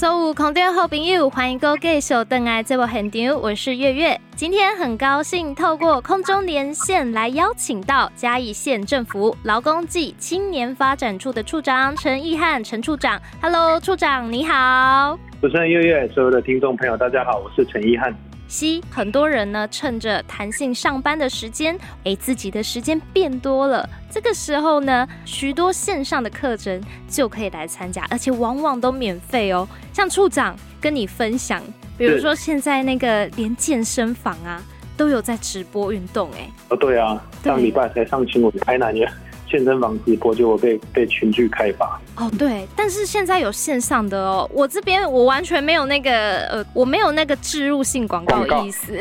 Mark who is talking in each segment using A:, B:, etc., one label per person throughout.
A: 所有空中好朋友，欢迎各位继续登来这部现场，我是月月。今天很高兴透过空中连线来邀请到嘉义县政府劳工暨青年发展处的处长陈义汉陈处长。Hello，处长你好。
B: 主持人月月，所有的听众朋友大家好，我是陈义汉。
A: 西很多人呢，趁着弹性上班的时间，诶，自己的时间变多了。这个时候呢，许多线上的课程就可以来参加，而且往往都免费哦。像处长跟你分享，比如说现在那个连健身房啊，都有在直播运动，哎。
B: 哦，对啊，上礼拜才上新闻，台南也。健身房直播结果被被群聚开发
A: 哦，对，但是现在有线上的哦。我这边我完全没有那个呃，我没有那个置入性广告的意思。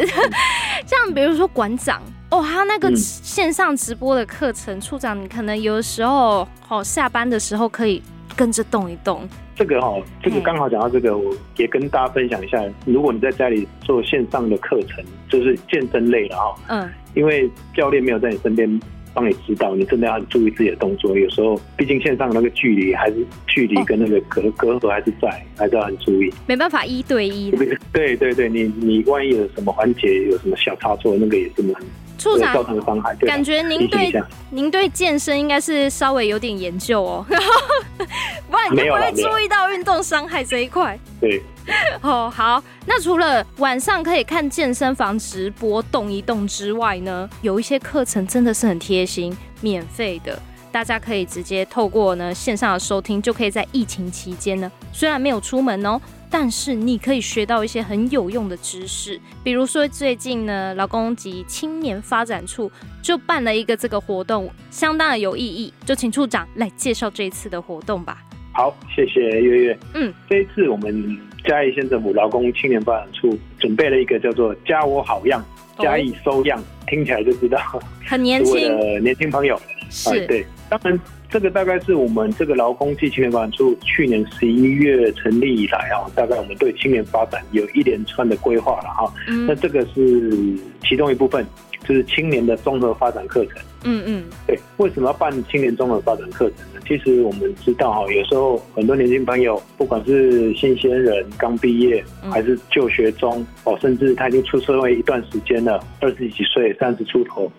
A: 像比如说馆长哦，他那个线上直播的课程，嗯、处长你可能有的时候好、哦、下班的时候可以跟着动一动。
B: 这个哈、哦，这个刚好讲到这个，我也跟大家分享一下。如果你在家里做线上的课程，就是健身类的哈，嗯，因为教练没有在你身边。帮你指导，你真的要注意自己的动作。有时候，毕竟线上那个距离还是距离跟那个隔、哦、隔阂还是在，还是要很注意。
A: 没办法一对一。
B: 对对对，你你万一有什么环节有什么小差错，那个也是蛮
A: 处长
B: 造成的伤害。
A: 感觉您对您对健身应该是稍微有点研究哦，不然你就不会注意到运动伤害这一块。
B: 对。
A: 哦，好。那除了晚上可以看健身房直播动一动之外呢，有一些课程真的是很贴心，免费的，大家可以直接透过呢线上的收听，就可以在疫情期间呢，虽然没有出门哦，但是你可以学到一些很有用的知识。比如说最近呢，劳工及青年发展处就办了一个这个活动，相当的有意义。就请处长来介绍这一次的活动吧。
B: 好，谢谢月月。嗯，这一次我们嘉义县政府劳工青年发展处准备了一个叫做“家我好样，嘉义收样”，听起来就知道
A: 很年轻
B: 的年轻朋友。
A: 是，
B: 对。当然，这个大概是我们这个劳工暨青年发展处去年十一月成立以来啊，大概我们对青年发展有一连串的规划了哈。嗯。那这个是其中一部分。就是青年的综合发展课程。嗯嗯，对，为什么要办青年综合发展课程呢？其实我们知道哈，有时候很多年轻朋友，不管是新鲜人刚毕业，还是就学中哦，甚至他已经出社会一段时间了，二十几岁、三十出头，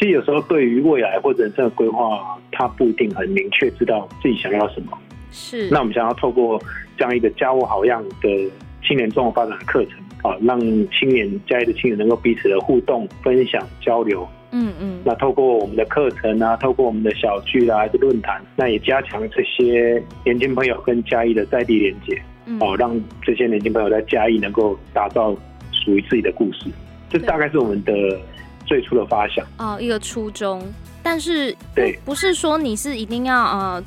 B: 其实有时候对于未来或者人生的规划，他不一定很明确知道自己想要什么。
A: 是。那
B: 我们想要透过这样一个家务好样的青年综合发展的课程。啊，让青年嘉义的青年能够彼此的互动、分享、交流。嗯嗯。那透过我们的课程啊，透过我们的小聚啊，还是论坛，那也加强这些年轻朋友跟嘉义的在地连接。嗯。哦，让这些年轻朋友在嘉义能够打造属于自己的故事。这大概是我们的最初的发想。
A: 哦，一个初衷。但是，对，不是说你是一定要呃。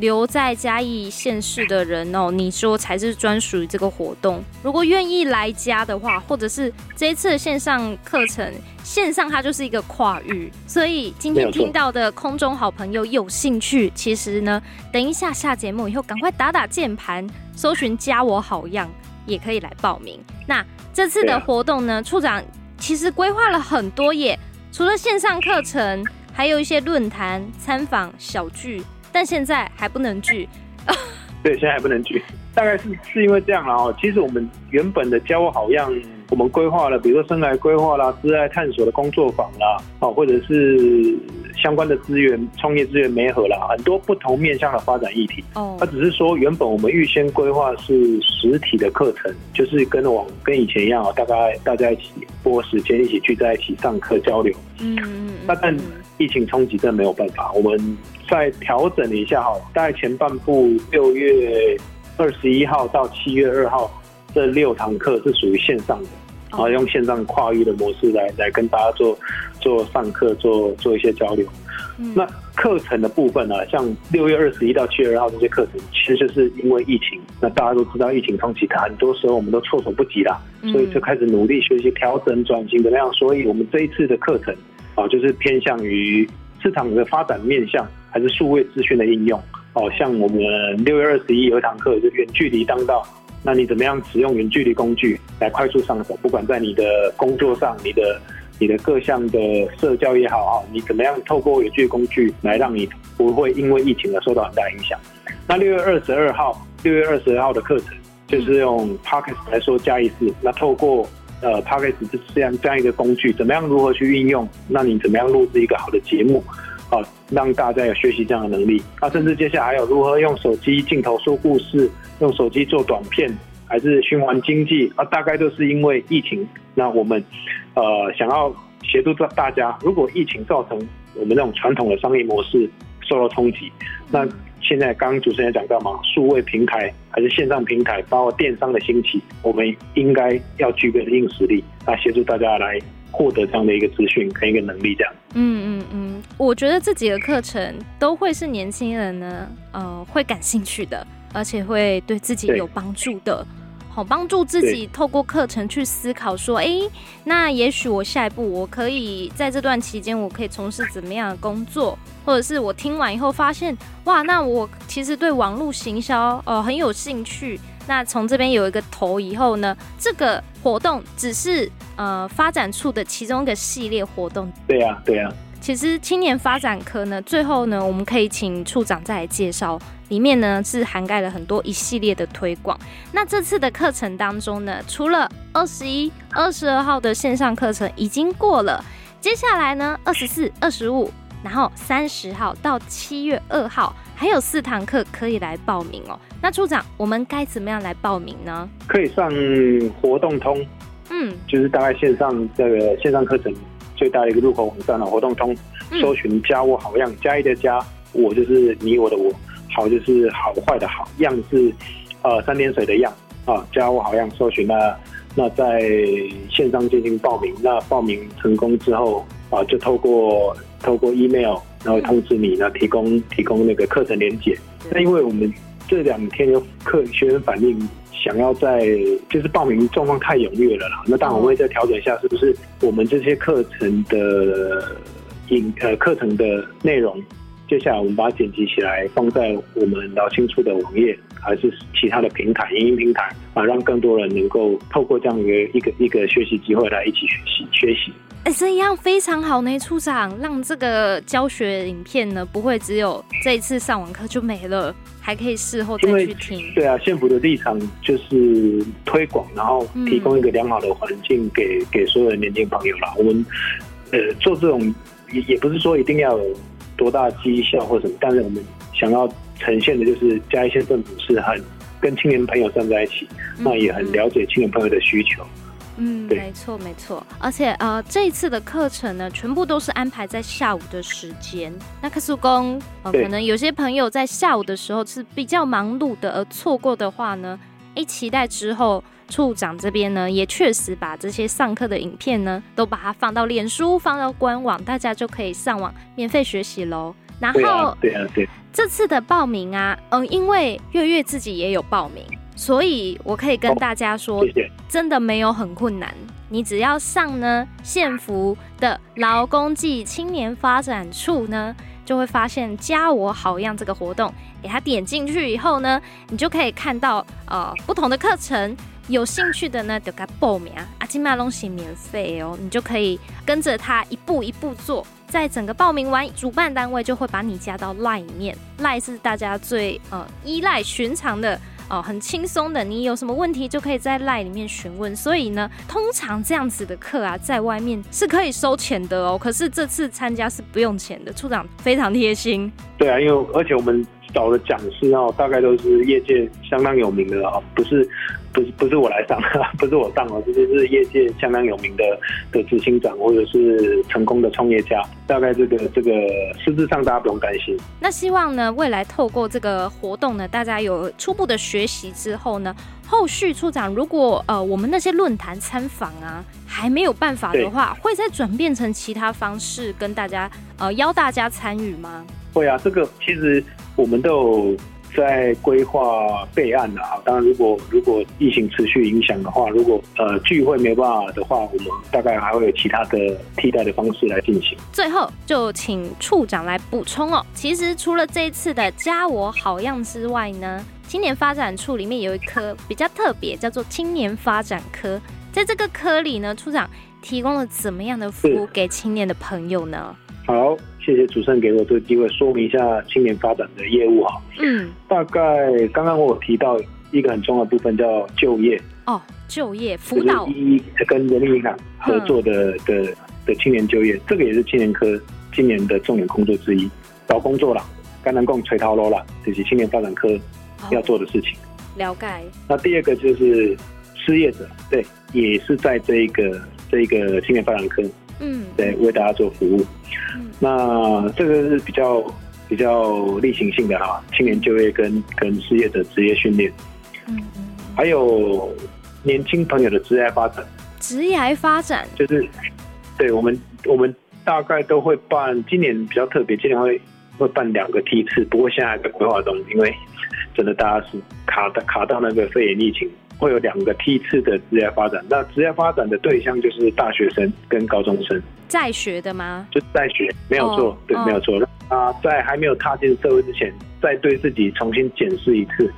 A: 留在嘉义县市的人哦，你说才是专属于这个活动。如果愿意来嘉的话，或者是这一次的线上课程，线上它就是一个跨域。所以今天听到的空中好朋友有兴趣，其实呢，等一下下节目以后，赶快打打键盘，搜寻“加我好样”，也可以来报名。那这次的活动呢，处长其实规划了很多耶，除了线上课程，还有一些论坛、参访、小聚。但现在还不能聚，
B: 对，现在还不能聚，大概是是因为这样了哦。其实我们原本的教好样，我们规划了，比如说生来规划啦、自爱探索的工作坊啦，哦，或者是相关的资源、创业资源媒合啦，很多不同面向的发展议题。哦，它只是说原本我们预先规划是实体的课程，就是跟往跟以前一样啊，大概大家一起拨时间，一起聚在一起上课交流。嗯嗯。那但疫情冲击真的没有办法，我们。再调整一下哈，大概前半部六月二十一号到七月二号这六堂课是属于线上的，然后用线上跨域的模式来来跟大家做做上课，做做一些交流。那课程的部分呢，像六月二十一到七月二号这些课程，其实就是因为疫情，那大家都知道疫情冲击，很多时候我们都措手不及啦，所以就开始努力学习调整转型的那样。所以我们这一次的课程啊，就是偏向于市场的发展面向。还是数位资讯的应用哦，像我们六月二十一有一堂课，就远距离当道。那你怎么样使用远距离工具来快速上手？不管在你的工作上，你的你的各项的社交也好啊，你怎么样透过有趣工具来让你不会因为疫情而受到很大影响？那六月二十二号，六月二十二号的课程就是用 Podcast 来说加一次。那透过呃 Podcast 这样这样一个工具，怎么样如何去运用？那你怎么样录制一个好的节目？啊，让大家有学习这样的能力。啊，甚至接下来还有如何用手机镜头说故事，用手机做短片，还是循环经济？啊，大概都是因为疫情。那我们呃想要协助大家，如果疫情造成我们这种传统的商业模式受到冲击，那现在刚刚主持人讲到嘛，数位平台还是线上平台，包括电商的兴起，我们应该要具备的硬实力，来协助大家来获得这样的一个资讯跟一个能力，这样。
A: 嗯嗯嗯，我觉得这几个课程都会是年轻人呢，呃，会感兴趣的，而且会对自己有帮助的。好，帮助自己透过课程去思考，说，哎、欸，那也许我下一步我可以在这段期间，我可以从事怎么样的工作，或者是我听完以后发现，哇，那我其实对网络行销哦、呃、很有兴趣。那从这边有一个头以后呢，这个活动只是呃发展处的其中一个系列活动。
B: 对呀、啊，对呀、啊。
A: 其实青年发展科呢，最后呢，我们可以请处长再来介绍。里面呢是涵盖了很多一系列的推广。那这次的课程当中呢，除了二十一、二十二号的线上课程已经过了，接下来呢，二十四、二十五，然后三十号到七月二号还有四堂课可以来报名哦。那处长，我们该怎么样来报名呢？
B: 可以上活动通，嗯，就是大概线上这个线上课程最大的一个入口网站了。活动通搜寻“加我好样”，加一的加，我就是你我的我。好就是好坏的好，样是呃三点水的样啊，加我好样搜寻那那在线上进行报名，那报名成功之后啊，就透过透过 email 然后通知你呢，提供提供那个课程连接。那因为我们这两天有课学生反映，想要在就是报名状况太踊跃了啦，那当然我会再调整一下，是不是我们这些课程的影呃课程的内容。接下来我们把它剪辑起来，放在我们劳青处的网页，还是其他的平台、影音平台啊，让更多人能够透过这样一个一个一个学习机会来一起学习学习。
A: 哎、欸，这样非常好呢，处长，让这个教学影片呢不会只有这一次上完课就没了，还可以事后再去听。
B: 对啊，幸福的立场就是推广，然后提供一个良好的环境给、嗯、给所有的年轻朋友啦。我们呃做这种也也不是说一定要有。多大绩效或什么？但是我们想要呈现的就是嘉义县政府是很跟青年朋友站在一起，嗯、那也很了解青年朋友的需求。
A: 嗯，没错没错。而且呃，这一次的课程呢，全部都是安排在下午的时间。那克苏公呃，可能有些朋友在下午的时候是比较忙碌的，而错过的话呢，哎，期待之后。处长这边呢，也确实把这些上课的影片呢，都把它放到脸书，放到官网，大家就可以上网免费学习喽。然后，对啊，对啊，对。这次的报名啊，嗯，因为月月自己也有报名，所以我可以跟大家说，谢谢。真的没有很困难。你只要上呢县府的劳工暨青年发展处呢，就会发现“加我好样”这个活动，给他点进去以后呢，你就可以看到呃不同的课程。有兴趣的呢，就该报名啊！阿金马东西免费哦，你就可以跟着他一步一步做。在整个报名完，主办单位就会把你加到 LINE 里面。LINE 是大家最呃依赖、寻常的哦、呃，很轻松的。你有什么问题就可以在 LINE 里面询问。所以呢，通常这样子的课啊，在外面是可以收钱的哦。可是这次参加是不用钱的，处长非常贴心。
B: 对啊，因为而且我们找的讲师哦，大概都是业界相当有名的啊，不是。不是不是我来上，不是我上哦，这就是业界相当有名的的执行长或者是成功的创业家。大概这个这个实质上大家不用担心。
A: 那希望呢，未来透过这个活动呢，大家有初步的学习之后呢，后续处长如果呃我们那些论坛参访啊还没有办法的话，会再转变成其他方式跟大家呃邀大家参与吗？
B: 会啊，这个其实我们都有。在规划备案的啊！当然，如果如果疫情持续影响的话，如果呃聚会没办法的话，我们大概还会有其他的替代的方式来进行。
A: 最后，就请处长来补充哦。其实除了这一次的加我好样之外呢，青年发展处里面有一科比较特别，叫做青年发展科。在这个科里呢，处长提供了怎么样的服务给青年的朋友呢？
B: 好。谢谢主持人给我这个机会说明一下青年发展的业务哈。嗯，大概刚刚我有提到一个很重要的部分叫就业
A: 哦，就业辅导，
B: 一跟人民银行合作的、嗯、的的青年就业，这个也是青年科今年的重点工作之一，找工作啦，刚能共垂头楼啦，这是青年发展科要做的事情。
A: 哦、了解。
B: 那第二个就是失业者，对，也是在这一个这一个青年发展科，嗯，对，为大家做服务。嗯、那这个是比较。比较例行性的哈，青年就业跟跟失业者职业训练，嗯，还有年轻朋友的职业发展，
A: 职业发展
B: 就是，对我们我们大概都会办，今年比较特别，今年会会办两个梯次，不过现在还在规划中，因为真的大家是卡到卡到那个肺炎疫情，会有两个梯次的职业发展，那职业发展的对象就是大学生跟高中生，
A: 在学的吗？
B: 就是在学，没有错，哦、对，没有错。哦啊，在还没有踏进社会之前，再对自己重新检视一次，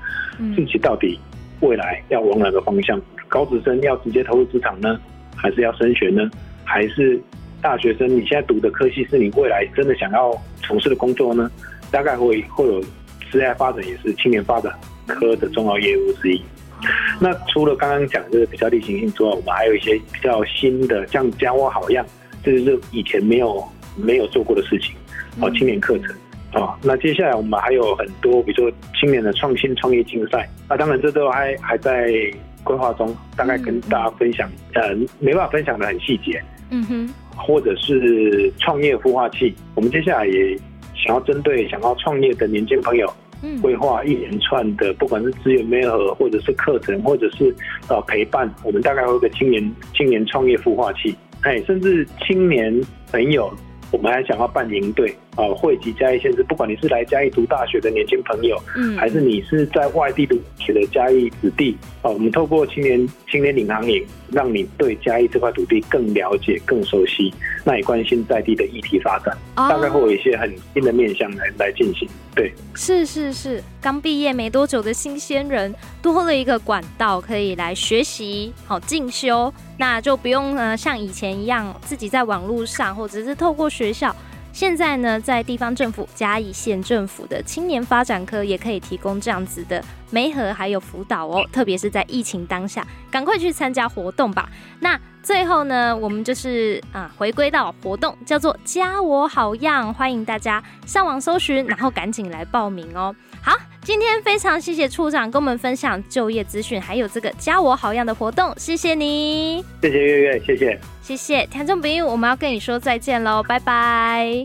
B: 自己到底未来要往哪个方向？高职生要直接投入职场呢，还是要升学呢？还是大学生你现在读的科系是你未来真的想要从事的工作呢？大概会会有职业发展，也是青年发展科的重要业务之一。那除了刚刚讲的这个比较例行性之外，我们还有一些比较新的，像教我好样，这就是以前没有没有做过的事情。哦，青年课程啊，那接下来我们还有很多，比如说青年的创新创业竞赛，那当然这都还还在规划中，大概跟大家分享，呃，没办法分享的很细节，嗯哼，或者是创业孵化器，我们接下来也想要针对想要创业的年轻朋友，规划一连串的，不管是资源媒合，或者是课程，或者是呃陪伴，我们大概会有个青年青年创业孵化器，哎，甚至青年朋友。我们还想要办营队啊，汇集嘉义县市，不管你是来嘉义读大学的年轻朋友，嗯，还是你是在外地读学的嘉义子弟啊，我们透过青年青年领航营，让你对嘉义这块土地更了解、更熟悉，那也关心在地的议题发展，哦、大概会有一些很新的面向来来进行。对，
A: 是是是，刚毕业没多久的新鲜人，多了一个管道可以来学习、好进修。那就不用呃，像以前一样自己在网络上，或者是透过学校。现在呢，在地方政府嘉义县政府的青年发展科也可以提供这样子的媒合还有辅导哦。特别是在疫情当下，赶快去参加活动吧。那最后呢，我们就是啊，回归到活动，叫做“加我好样”，欢迎大家上网搜寻，然后赶紧来报名哦。好。今天非常谢谢处长跟我们分享就业资讯，还有这个加我好样的活动，谢谢你，
B: 谢谢月月，谢谢，
A: 谢谢听众朋友，我们要跟你说再见喽，拜拜。